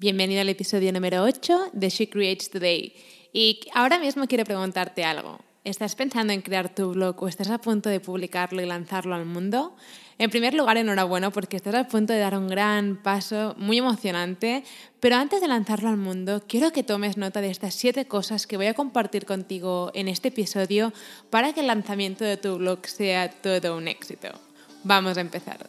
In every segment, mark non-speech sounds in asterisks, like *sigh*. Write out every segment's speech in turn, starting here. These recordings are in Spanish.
Bienvenido al episodio número 8 de She Creates Today. Y ahora mismo quiero preguntarte algo. ¿Estás pensando en crear tu blog o estás a punto de publicarlo y lanzarlo al mundo? En primer lugar, enhorabuena porque estás a punto de dar un gran paso muy emocionante, pero antes de lanzarlo al mundo, quiero que tomes nota de estas siete cosas que voy a compartir contigo en este episodio para que el lanzamiento de tu blog sea todo un éxito. Vamos a empezar.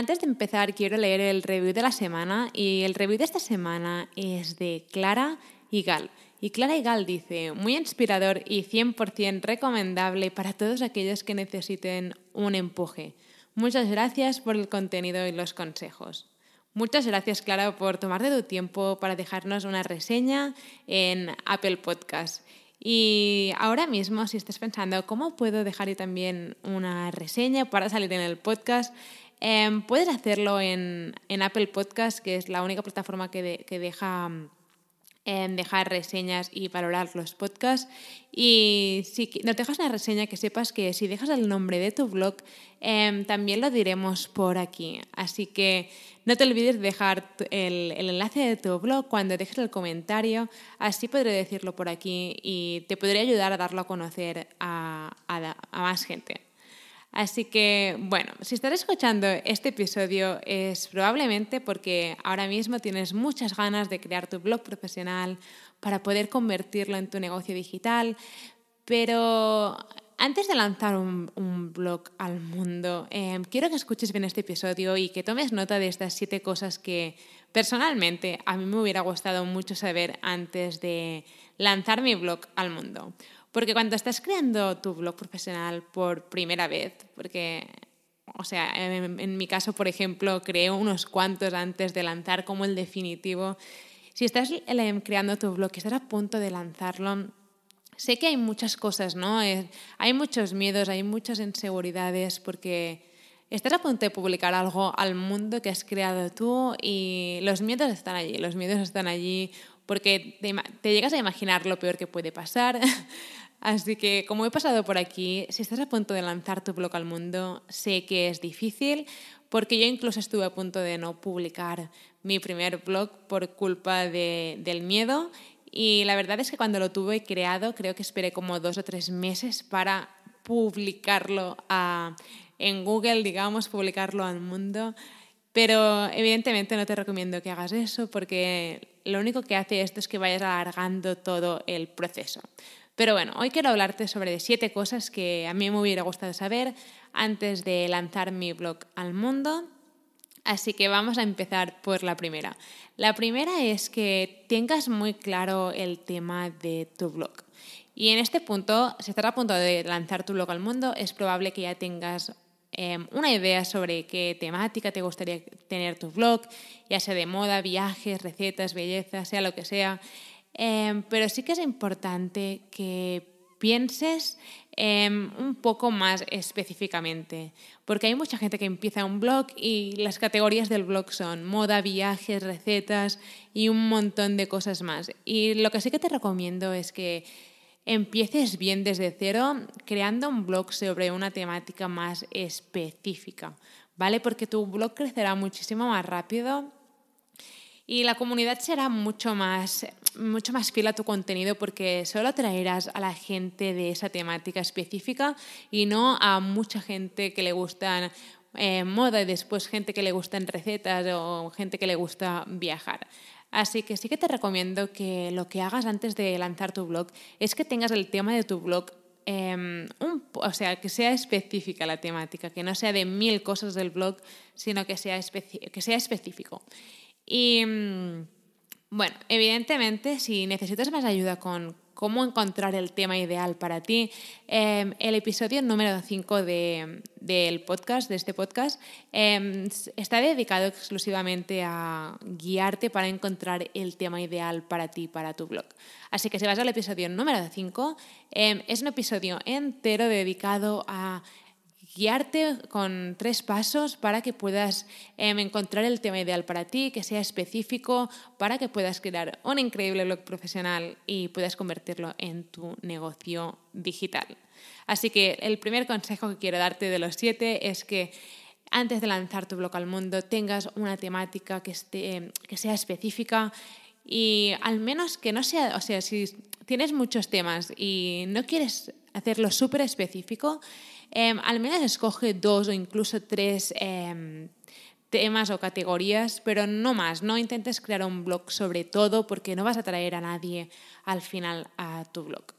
Antes de empezar, quiero leer el review de la semana y el review de esta semana es de Clara Igal. Y Clara Igal dice, muy inspirador y 100% recomendable para todos aquellos que necesiten un empuje. Muchas gracias por el contenido y los consejos. Muchas gracias, Clara, por tomarte tu tiempo para dejarnos una reseña en Apple Podcast. Y ahora mismo, si estás pensando cómo puedo dejar también una reseña para salir en el podcast, Em, puedes hacerlo en, Apple Podcast, que es la única plataforma que, deja em, dejar reseñas y valorar los podcasts. Y si no dejas una reseña, que sepas que si dejas el nombre de tu blog, em, también lo diremos por aquí. Así que no te olvides de dejar el, enlace de tu blog cuando dejes el comentario. Así podré decirlo por aquí y te podré ayudar a darlo a conocer a más gente. Así que, bueno, si estás escuchando este episodio es probablemente porque ahora mismo tienes muchas ganas de crear tu blog profesional para poder convertirlo en tu negocio digital, pero antes de lanzar un, blog al mundo, em, quiero que escuches bien este episodio y que tomes nota de estas siete cosas que personalmente a mí me hubiera gustado mucho saber antes de lanzar mi blog al mundo. Porque cuando estás creando tu blog profesional por primera vez, porque, o sea, en, mi caso, por ejemplo, creé unos cuantos antes de lanzar como el definitivo. Si estás em, creando tu blog estás a punto de lanzarlo, sé que hay muchas cosas, ¿no? hay muchos miedos, hay muchas inseguridades, porque estás a punto de publicar algo al mundo que has creado tú y los miedos están allí, los miedos están allí porque te, llegas a imaginar lo peor que puede pasar. *laughs* Así que como he pasado por aquí, si estás a punto de lanzar tu blog al mundo, sé que es difícil porque yo incluso estuve a punto de no publicar mi primer blog por culpa del miedo y la verdad es que cuando lo tuve creado creo que esperé como dos o tres meses para publicarlo en Google, digamos, publicarlo al mundo. Pero evidentemente no te recomiendo que hagas eso porque lo único que hace esto es que vayas alargando todo el proceso. Pero bueno, hoy quiero hablarte sobre siete cosas que a mí me hubiera gustado saber antes de lanzar mi blog al mundo. Así que vamos a empezar por la primera. La primera es que tengas muy claro el tema de tu blog. Y en este punto, si estás a punto de lanzar tu blog al mundo, es probable que ya tengas Em, una idea sobre qué temática te gustaría tener tu blog, ya sea de moda, viajes, recetas, belleza, sea lo que sea. Em, pero sí que es importante que pienses em, un poco más específicamente, porque hay mucha gente que empieza un blog y las categorías del blog son moda, viajes, recetas y un montón de cosas más. Y lo que sí que te recomiendo es que empieces bien desde cero creando un blog sobre una temática más específica, ¿vale? Porque tu blog crecerá muchísimo más rápido y la comunidad será mucho más, mucho más fiel a tu contenido porque solo atraerás a la gente de esa temática específica y no a mucha gente que le gustan eh, moda y después gente que le gustan recetas o gente que le gusta viajar. Así que sí que te recomiendo que lo que hagas antes de lanzar tu blog es que tengas el tema de tu blog em, o sea, que sea específica la temática, que no sea de mil cosas del blog, sino que sea, que sea específico. Y mm, Bueno, evidentemente, si necesitas más ayuda con cómo encontrar el tema ideal para ti, em, el episodio número 5 del podcast, de este podcast, em, está dedicado exclusivamente a guiarte para encontrar el tema ideal para ti, para tu blog. Así que si vas al episodio número 5, em, es un episodio entero dedicado a guiarte con tres pasos para que puedas em, encontrar el tema ideal para ti, que sea específico, para que puedas crear un increíble blog profesional y puedas convertirlo en tu negocio digital. Así que el primer consejo que quiero darte de los siete es que antes de lanzar tu blog al mundo tengas una temática que, esté, que sea específica y al menos que no sea, o sea, si tienes muchos temas y no quieres hacerlo súper específico, Em, al menos escoge dos o incluso tres em, temas o categorías, pero no más. No intentes crear un blog sobre todo porque no vas a traer a nadie al final a tu blog.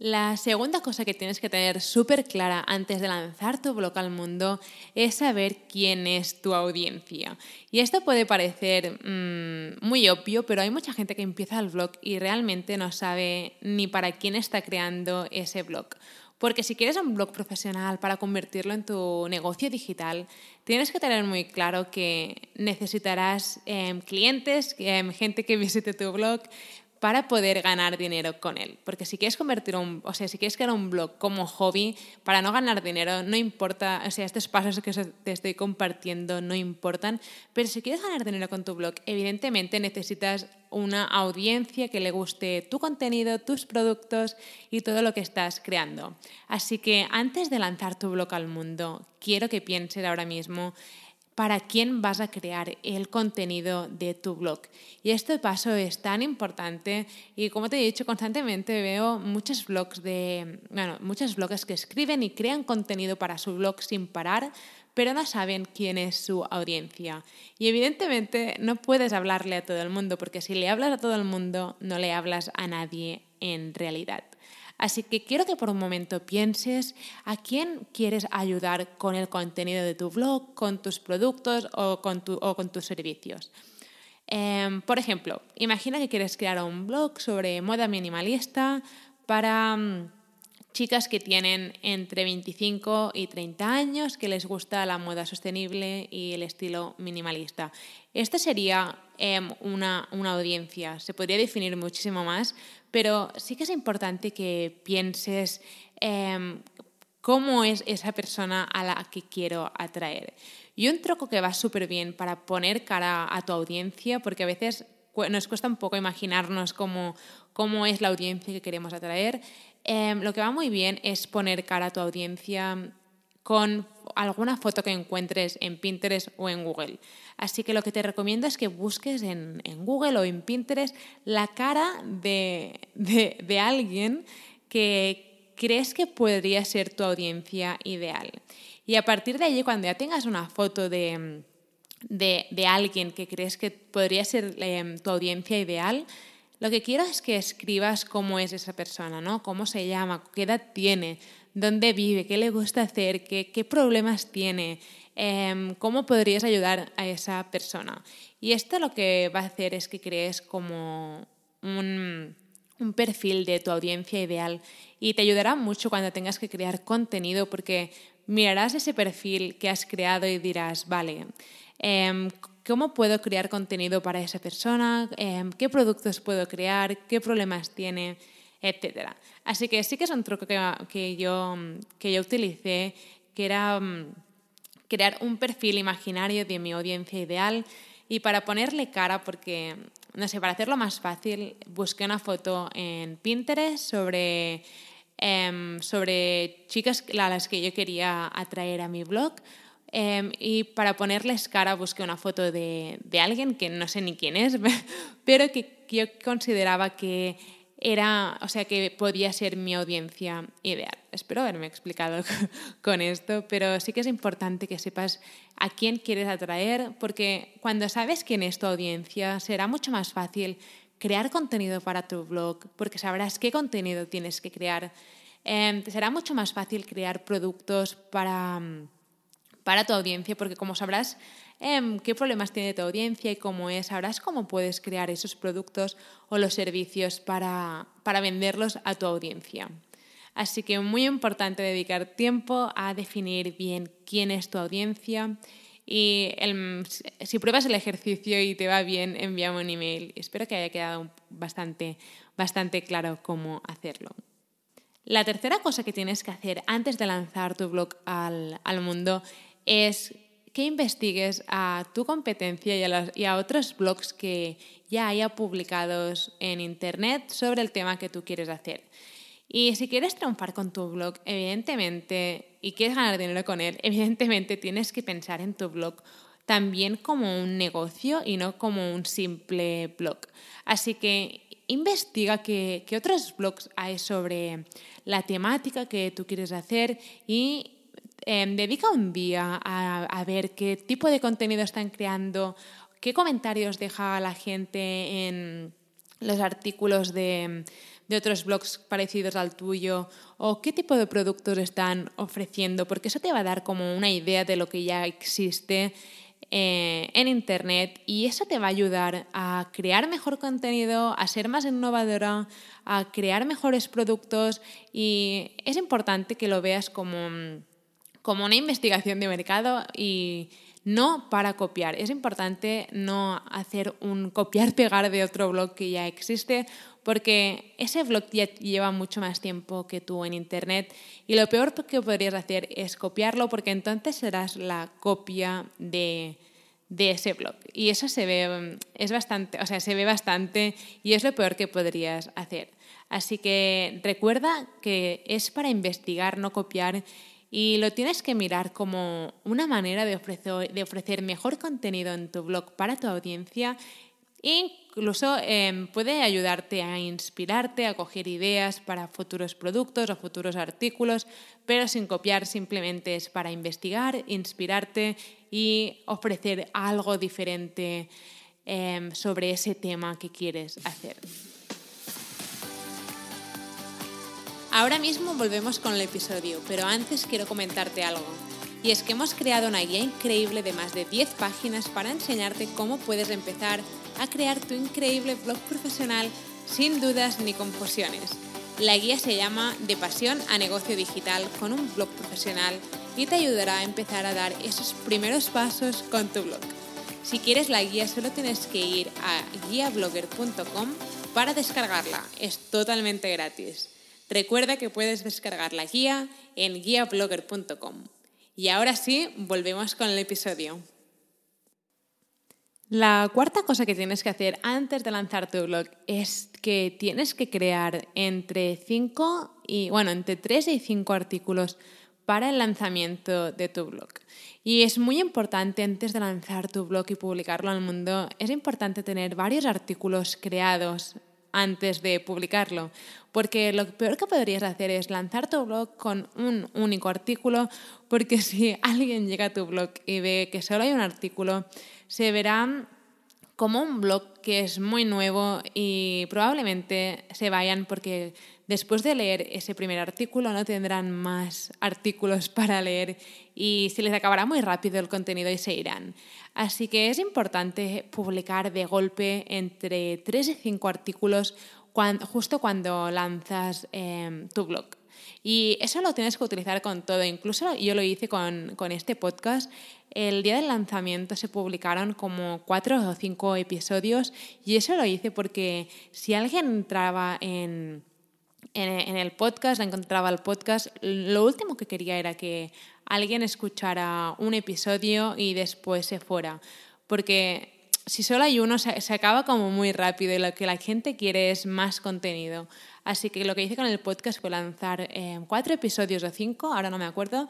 La segunda cosa que tienes que tener súper clara antes de lanzar tu blog al mundo es saber quién es tu audiencia. Y esto puede parecer mm, muy obvio, pero hay mucha gente que empieza el blog y realmente no sabe ni para quién está creando ese blog. Porque si quieres un blog profesional para convertirlo en tu negocio digital, tienes que tener muy claro que necesitarás em, clientes, em, gente que visite tu blog, para poder ganar dinero con él. Porque si quieres convertir un, o sea, si quieres crear un blog como hobby para no ganar dinero, no importa, o sea, estos pasos que te estoy compartiendo no importan, pero si quieres ganar dinero con tu blog, evidentemente necesitas una audiencia que le guste tu contenido, tus productos y todo lo que estás creando. Así que antes de lanzar tu blog al mundo, quiero que pienses ahora mismo para quién vas a crear el contenido de tu blog. Y este paso es tan importante y como te he dicho constantemente veo muchos blogs de, bueno, muchos blogs que escriben y crean contenido para su blog sin parar, pero no saben quién es su audiencia. Y evidentemente no puedes hablarle a todo el mundo porque si le hablas a todo el mundo no le hablas a nadie en realidad. Así que quiero que por un momento pienses a quién quieres ayudar con el contenido de tu blog, con tus productos o con, tus servicios. Em, por ejemplo, imagina que quieres crear un blog sobre moda minimalista para mm, chicas que tienen entre 25 y 30 años, que les gusta la moda sostenible y el estilo minimalista. Esta sería em, una, una, audiencia, se podría definir muchísimo más, pero sí que es importante que pienses em, cómo es esa persona a la que quiero atraer. Y un truco que va súper bien para poner cara a tu audiencia, porque a veces nos cuesta un poco imaginarnos cómo, cómo es la audiencia que queremos atraer, em, lo que va muy bien es poner cara a tu audiencia con alguna foto que encuentres en Pinterest o en Google. Así que lo que te recomiendo es que busques en, Google o en Pinterest la cara de, alguien que crees que podría ser tu audiencia ideal. Y a partir de allí, cuando ya tengas una foto de, alguien que crees que podría ser em, tu audiencia ideal, lo que quiero es que escribas cómo es esa persona, ¿no? Cómo se llama, qué edad tiene, dónde vive, qué le gusta hacer, qué, problemas tiene, em, cómo podrías ayudar a esa persona. Y esto lo que va a hacer es que crees como un, perfil de tu audiencia ideal y te ayudará mucho cuando tengas que crear contenido porque mirarás ese perfil que has creado y dirás, vale, em, ¿cómo puedo crear contenido para esa persona? Em, ¿Qué productos puedo crear? ¿Qué problemas tiene? Etcétera. Así que sí que es un truco que, yo, que yo utilicé, que era mm, crear un perfil imaginario de mi audiencia ideal y para ponerle cara, porque, no sé, para hacerlo más fácil, busqué una foto en Pinterest sobre, em, sobre chicas a las que yo quería atraer a mi blog. Em, y para ponerles cara busqué una foto de, de alguien que no sé ni quién es, *laughs* pero que yo consideraba que era, o sea, que podía ser mi audiencia ideal. Espero haberme explicado *laughs* con esto, pero sí que es importante que sepas a quién quieres atraer, porque cuando sabes quién es tu audiencia, será mucho más fácil crear contenido para tu blog, porque sabrás qué contenido tienes que crear. Eh, será mucho más fácil crear productos para, para tu audiencia, porque como sabrás em, qué problemas tiene tu audiencia y cómo es, sabrás cómo puedes crear esos productos o los servicios para, para venderlos a tu audiencia. Así que muy importante dedicar tiempo a definir bien quién es tu audiencia y si pruebas el ejercicio y te va bien, envíame un email. Espero que haya quedado bastante, bastante claro cómo hacerlo. La tercera cosa que tienes que hacer antes de lanzar tu blog al, al mundo es que investigues a tu competencia y a, otros blogs que ya haya publicados en Internet sobre el tema que tú quieres hacer. Y si quieres triunfar con tu blog, evidentemente, y quieres ganar dinero con él, *laughs* evidentemente tienes que pensar en tu blog también como un negocio y no como un simple blog. Así que investiga qué, otros blogs hay sobre la temática que tú quieres hacer y em, dedica un día a, ver qué tipo de contenido están creando, qué comentarios deja la gente en los artículos de, de otros blogs parecidos al tuyo o qué tipo de productos están ofreciendo, porque eso te va a dar como una idea de lo que ya existe eh, en Internet y eso te va a ayudar a crear mejor contenido, a ser más innovadora, a crear mejores productos y es importante que lo veas como, como una investigación de mercado y no para copiar. Es importante no hacer un copiar-pegar de otro blog que ya existe porque ese blog ya lleva mucho más tiempo que tú en Internet y lo peor que podrías hacer es copiarlo porque entonces serás la copia de, de ese blog. Y eso se ve, es bastante, o sea, se ve bastante y es lo peor que podrías hacer. Así que recuerda que es para investigar, no copiar y lo tienes que mirar como una manera de ofrecer, de ofrecer mejor contenido en tu blog para tu audiencia. Incluso em, puede ayudarte a inspirarte, a coger ideas para futuros productos o futuros artículos, pero sin copiar, simplemente es para investigar, inspirarte y ofrecer algo diferente em, sobre ese tema que quieres hacer. Ahora mismo volvemos con el episodio, pero antes quiero comentarte algo. Y es que hemos creado una guía increíble de más de 10 páginas para enseñarte cómo puedes empezar a crear tu increíble blog profesional sin dudas ni confusiones. La guía se llama De pasión a negocio digital con un blog profesional y te ayudará a empezar a dar esos primeros pasos con tu blog. Si quieres la guía solo tienes que ir a guiablogger.com para descargarla. Es totalmente gratis. Recuerda que puedes descargar la guía en guiablogger.com. Y ahora sí, volvemos con el episodio. La cuarta cosa que tienes que hacer antes de lanzar tu blog es que tienes que crear entre 5 y bueno, entre 3 y 5 artículos para el lanzamiento de tu blog. Y es muy importante antes de lanzar tu blog y publicarlo al mundo, es importante tener varios artículos creados antes de publicarlo. Porque lo peor que podrías hacer es lanzar tu blog con un único artículo, porque *laughs* si alguien llega a tu blog y ve que solo hay un artículo, se verá como un blog que es muy nuevo y probablemente se vayan porque después de leer ese primer artículo no tendrán más artículos *laughs* para leer y se les acabará muy rápido el contenido y se irán. Así que es importante publicar de golpe entre 3 y 5 artículos justo cuando lanzas em, tu blog. Y eso lo tienes que utilizar con todo. Incluso yo lo hice con, con, este podcast. El día del lanzamiento se publicaron como cuatro o cinco episodios y eso lo hice porque si alguien entraba en, en, el podcast, encontraba el podcast, lo último que quería era que alguien escuchara un episodio y después se fuera. Porque si solo hay uno, se, acaba como muy rápido y lo que la gente quiere es más contenido. Así que lo que hice con el podcast fue lanzar eh, cuatro episodios o cinco, ahora no me acuerdo.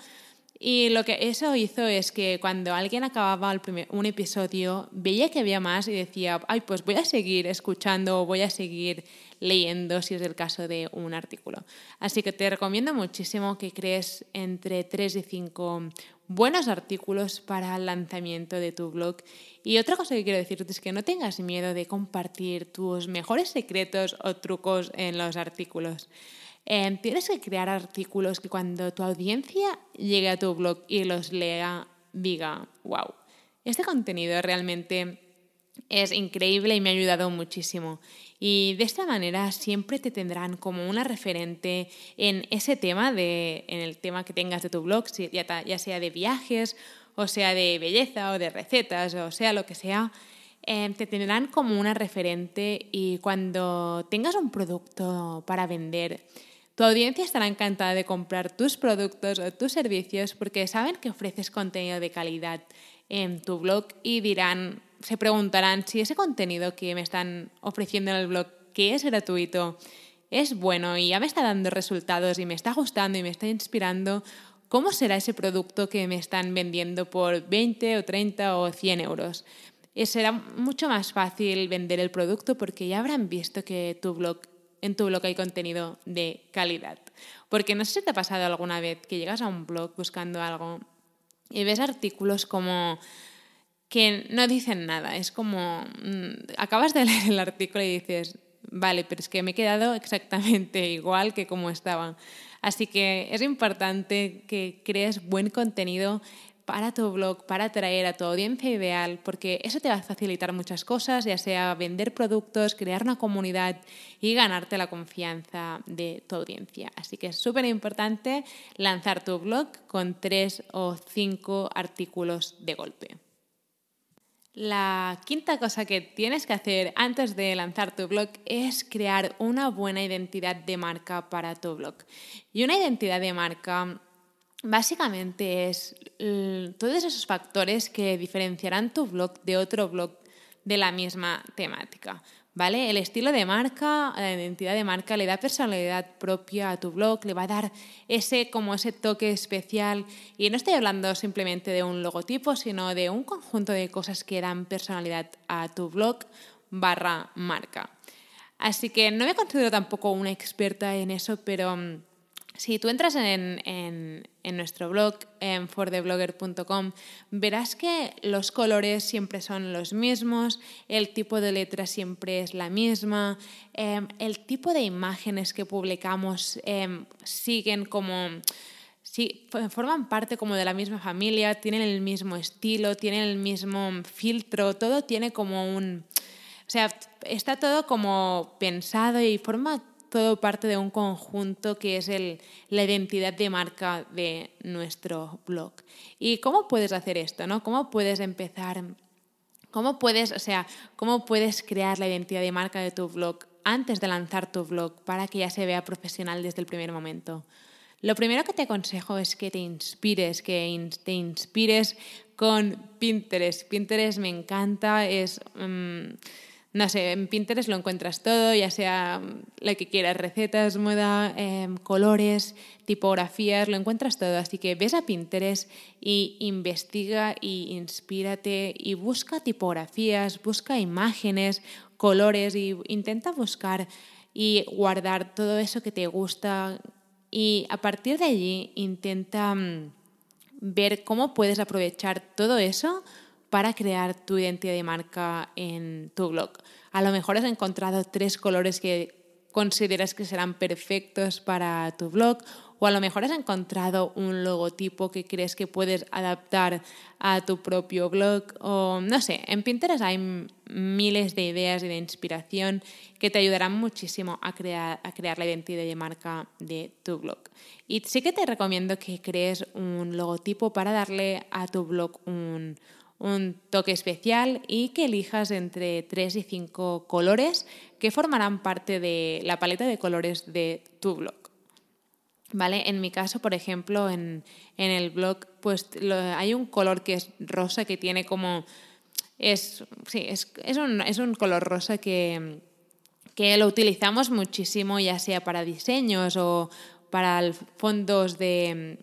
Y lo que eso hizo es que cuando alguien acababa el primer, un episodio, veía que había más y decía, ay, pues voy a seguir escuchando o voy a seguir leyendo si es el caso de un artículo. Así que te recomiendo muchísimo que crees entre 3 y 5 buenos artículos para el lanzamiento de tu blog. Y otra cosa que quiero decirte es que no tengas miedo de compartir tus mejores secretos o trucos en los artículos. Em, tienes que crear artículos que cuando tu audiencia llegue a tu blog y los lea, diga, wow, este contenido realmente es increíble y me ha ayudado muchísimo. Y de esta manera siempre te tendrán como una referente en ese tema, de, en el tema que tengas de tu blog, ya sea de viajes, o sea de belleza, o de recetas, o sea lo que sea. Em, te tendrán como una referente y cuando tengas un producto para vender, tu audiencia estará encantada de comprar tus productos o tus servicios porque saben que ofreces contenido de calidad en tu blog y dirán, se preguntarán si ese contenido que me están ofreciendo en el blog, que es gratuito, es bueno y ya me está dando resultados y me está gustando y me está inspirando, ¿cómo será ese producto que me están vendiendo por 20 o 30 o 100 euros? Y será mucho más fácil vender el producto porque ya habrán visto que tu blog, en tu blog hay contenido de calidad. Porque no sé si te ha pasado alguna vez que llegas a un blog buscando algo y ves artículos como que no dicen nada. Es como, mm, acabas de *laughs* leer el artículo y dices, vale, pero es que me he quedado exactamente *laughs* igual que como estaba. Así que es importante que crees buen contenido para tu blog, para atraer a tu audiencia ideal, porque eso te va a facilitar muchas cosas, ya sea vender productos, crear una comunidad y ganarte la confianza de tu audiencia. Así que es súper importante lanzar tu blog con tres o cinco artículos de golpe. La quinta cosa que tienes que hacer antes de lanzar tu blog es crear una buena identidad de marca para tu blog. Y una identidad de marca básicamente es todos esos factores que diferenciarán tu blog de otro blog de la misma temática. ¿Vale? El estilo de marca, la identidad de marca le da personalidad propia a tu blog, le va a dar ese como ese toque especial y no estoy hablando simplemente de un logotipo, sino de un conjunto de cosas que dan personalidad a tu blog barra marca. Así que no me considero tampoco una experta en eso, pero mm, si tú entras en, nuestro blog, en fortheblogger.com, verás que los colores siempre son los mismos, el tipo de letra siempre es la misma, em, el tipo de imágenes que publicamos em, siguen como... Sí, forman parte como de la misma familia, tienen el mismo estilo, tienen el mismo filtro, todo tiene como un... O sea, está todo como pensado y forma todo parte de un conjunto que es el, la identidad de marca de nuestro blog. ¿Y cómo puedes hacer esto? ¿no? ¿Cómo puedes empezar? ¿Cómo puedes, o sea, cómo puedes crear la identidad de marca de tu blog antes de lanzar tu blog para que ya se vea profesional desde el primer momento? Lo primero que te aconsejo es que te inspires, que te inspires con Pinterest. Pinterest me encanta. Mm, no sé, en Pinterest lo encuentras todo, ya sea lo que quieras, recetas, moda, em, colores, tipografías, lo encuentras todo. Así que ves a Pinterest y investiga y inspírate y busca tipografías, busca imágenes, colores y intenta buscar y guardar todo eso que te gusta y a partir de allí intenta mm, ver cómo puedes aprovechar todo eso para crear tu identidad de marca en tu blog. A lo mejor has encontrado tres colores que consideras que serán perfectos para tu blog o a lo mejor has encontrado un logotipo que crees que puedes adaptar a tu propio blog o no sé, en Pinterest hay miles de ideas y de inspiración que te ayudarán muchísimo a crear, a crear la identidad de marca de tu blog. Y sí que te recomiendo que crees un logotipo para darle a tu blog un, un toque especial y que elijas entre 3 y 5 colores que formarán parte de la paleta de colores de tu blog. ¿Vale? En mi caso, por ejemplo, en, el blog, pues hay un color que es rosa, que tiene como. Es, sí, es, un, es un color rosa que, que lo utilizamos muchísimo, ya sea para diseños o para fondos de,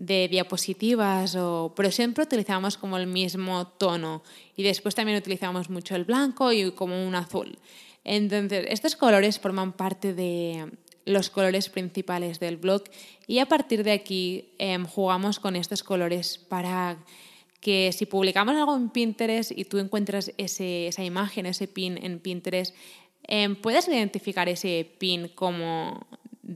de diapositivas, o, pero siempre utilizamos como el mismo tono y después también utilizamos mucho el blanco y como un azul. Entonces, estos colores forman parte de los colores principales del blog y a partir de aquí em, jugamos con estos colores para que si publicamos algo en Pinterest y tú encuentras ese, esa imagen, ese pin en Pinterest, eh, puedes identificar ese pin como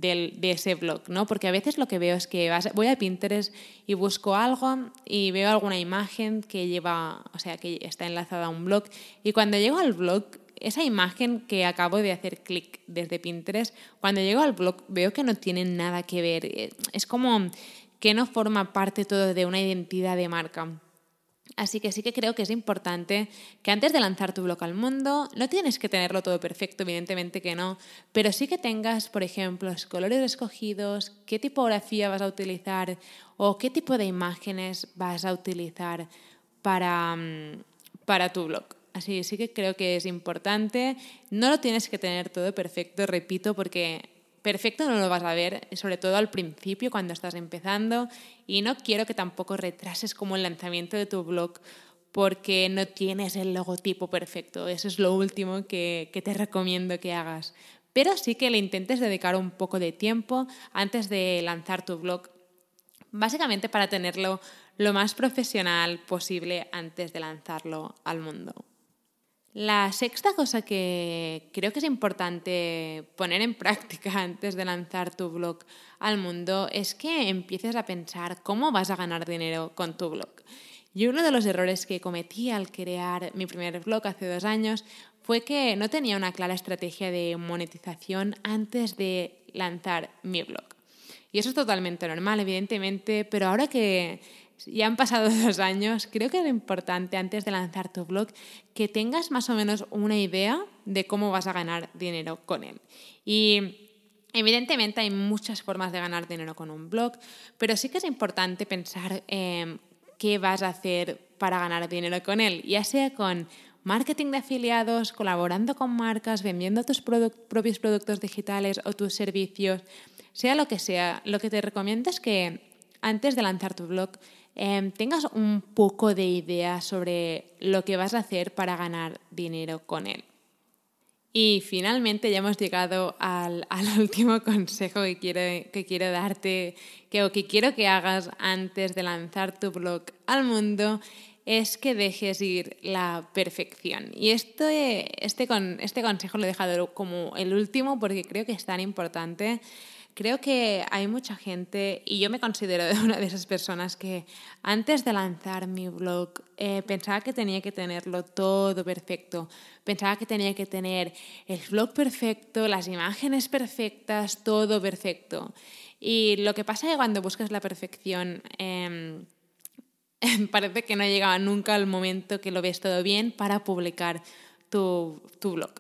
de ese blog, ¿no? Porque a veces lo que veo es que voy a Pinterest y busco algo y veo alguna imagen que lleva, o sea, que está enlazada a un blog y cuando llego al blog esa imagen que acabo de hacer clic desde Pinterest, cuando llego al blog veo que no tiene nada que ver. Es como que no forma parte todo de una identidad de marca. Así que sí que creo que es importante que antes de lanzar tu blog al mundo, no tienes que tenerlo todo perfecto, evidentemente que no, pero sí que tengas, por ejemplo, los colores escogidos, qué tipografía vas a utilizar o qué tipo de imágenes vas a utilizar para, mm, para tu blog. Así sí que creo que es importante. No lo tienes que tener todo perfecto, repito, porque perfecto no lo vas a ver, sobre todo al principio cuando estás empezando. Y no quiero que tampoco retrases como el lanzamiento de tu blog porque no tienes el logotipo perfecto. Eso es lo último que, que te recomiendo que hagas. Pero sí que le intentes dedicar un poco de tiempo antes de lanzar tu blog, básicamente para tenerlo lo más profesional posible antes de lanzarlo al mundo. La sexta cosa que creo que es importante poner en práctica *laughs* antes de lanzar tu blog al mundo es que empieces a pensar cómo vas a ganar dinero con tu blog. Y uno de los errores que cometí al crear mi primer blog hace dos años fue que no tenía una clara estrategia de monetización antes de lanzar mi blog. Y eso es totalmente normal, evidentemente, pero ahora que ya han pasado *laughs* dos años, creo que es importante antes de lanzar tu blog que tengas más o menos una idea de cómo vas a ganar dinero con él. Y evidentemente hay muchas formas de ganar dinero con un blog, pero sí que es importante pensar eh, qué vas a hacer para ganar dinero con él, ya sea con marketing de afiliados, colaborando con marcas, vendiendo tus propios productos digitales o tus servicios, sea lo que sea. Lo que te recomiendo es que antes de lanzar tu blog Em, tengas un poco de idea sobre lo que vas a hacer para ganar dinero con él. Y finalmente ya hemos llegado *laughs* al, último consejo que quiero, que quiero darte, que, o que quiero que hagas antes de lanzar tu blog al mundo, es que dejes ir la perfección. Y este, este, este consejo lo he dejado como el último porque creo que es tan importante Creo que hay mucha gente, y yo me considero una de esas personas que antes de lanzar mi blog eh, pensaba que tenía que tenerlo todo perfecto. Pensaba que tenía que tener el blog perfecto, las imágenes perfectas, todo perfecto. Y lo que pasa es que cuando buscas la perfección, em, *laughs* parece que no llegaba nunca el momento que lo ves todo bien para publicar tu, tu blog.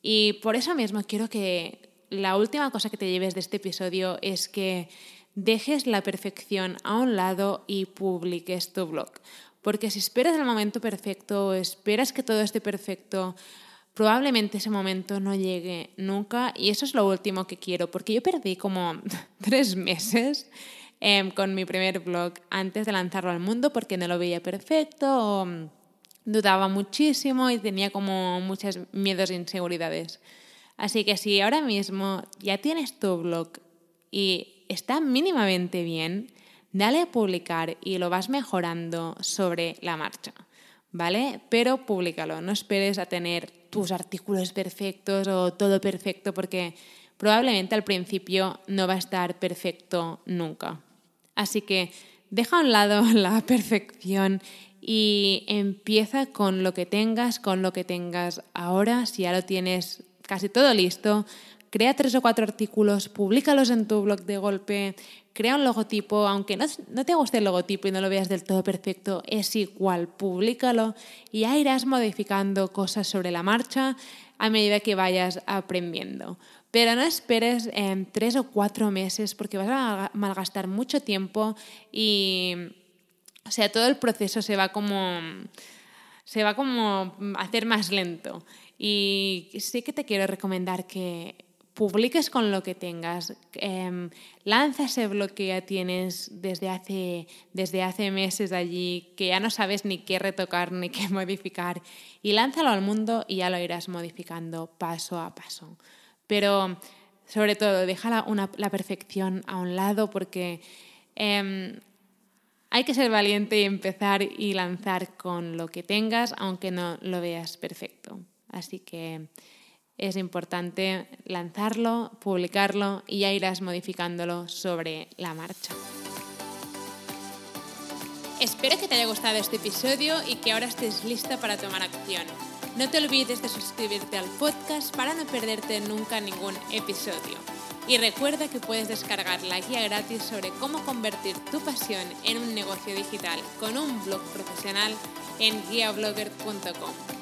Y por eso mismo quiero que la última cosa que te lleves de este episodio es que dejes la perfección a un lado y publiques tu blog. Porque si esperas el momento perfecto o esperas que todo esté perfecto, probablemente ese momento no llegue nunca y eso es lo último que quiero, porque yo perdí como *laughs* tres meses em, con mi primer blog antes de lanzarlo al mundo porque no lo veía perfecto o dudaba muchísimo y tenía como muchos miedos e inseguridades. Así que si ahora mismo ya tienes tu blog y está mínimamente bien, dale a publicar y lo vas mejorando sobre la marcha, ¿vale? Pero públicalo, no esperes a tener tus artículos perfectos o todo perfecto porque probablemente al principio no va a estar perfecto nunca. Así que deja a un lado *laughs* la perfección y empieza con lo que tengas, con lo que tengas ahora, si ya lo tienes casi todo listo, crea tres o cuatro artículos, públicalos en tu blog de golpe, crea un logotipo, aunque no, te guste el logotipo y no lo veas del todo perfecto, es igual, públicalo y ya irás modificando cosas sobre la marcha a medida que vayas aprendiendo. Pero no esperes en tres o cuatro meses porque vas a malgastar mucho tiempo y, o sea, todo el proceso se va como se va como a hacer más lento. Y sí que te quiero recomendar que publiques con lo que tengas, eh, lanza ese blog que ya tienes desde hace, desde hace meses allí, que ya no sabes ni qué retocar ni qué *laughs* modificar, y lánzalo al mundo y ya lo irás modificando paso a paso. Pero sobre todo, deja la, perfección a un lado porque em, hay que ser valiente y empezar y lanzar con lo que tengas, aunque no lo veas perfecto. Así que es importante lanzarlo, publicarlo y ya irás modificándolo sobre la marcha. Espero que te haya gustado este episodio y que ahora estés lista para tomar acción. No te olvides de suscribirte al podcast para no perderte nunca ningún episodio. Y recuerda que puedes descargar la guía gratis sobre cómo convertir tu pasión en un negocio digital con un blog profesional en guiablogger.com.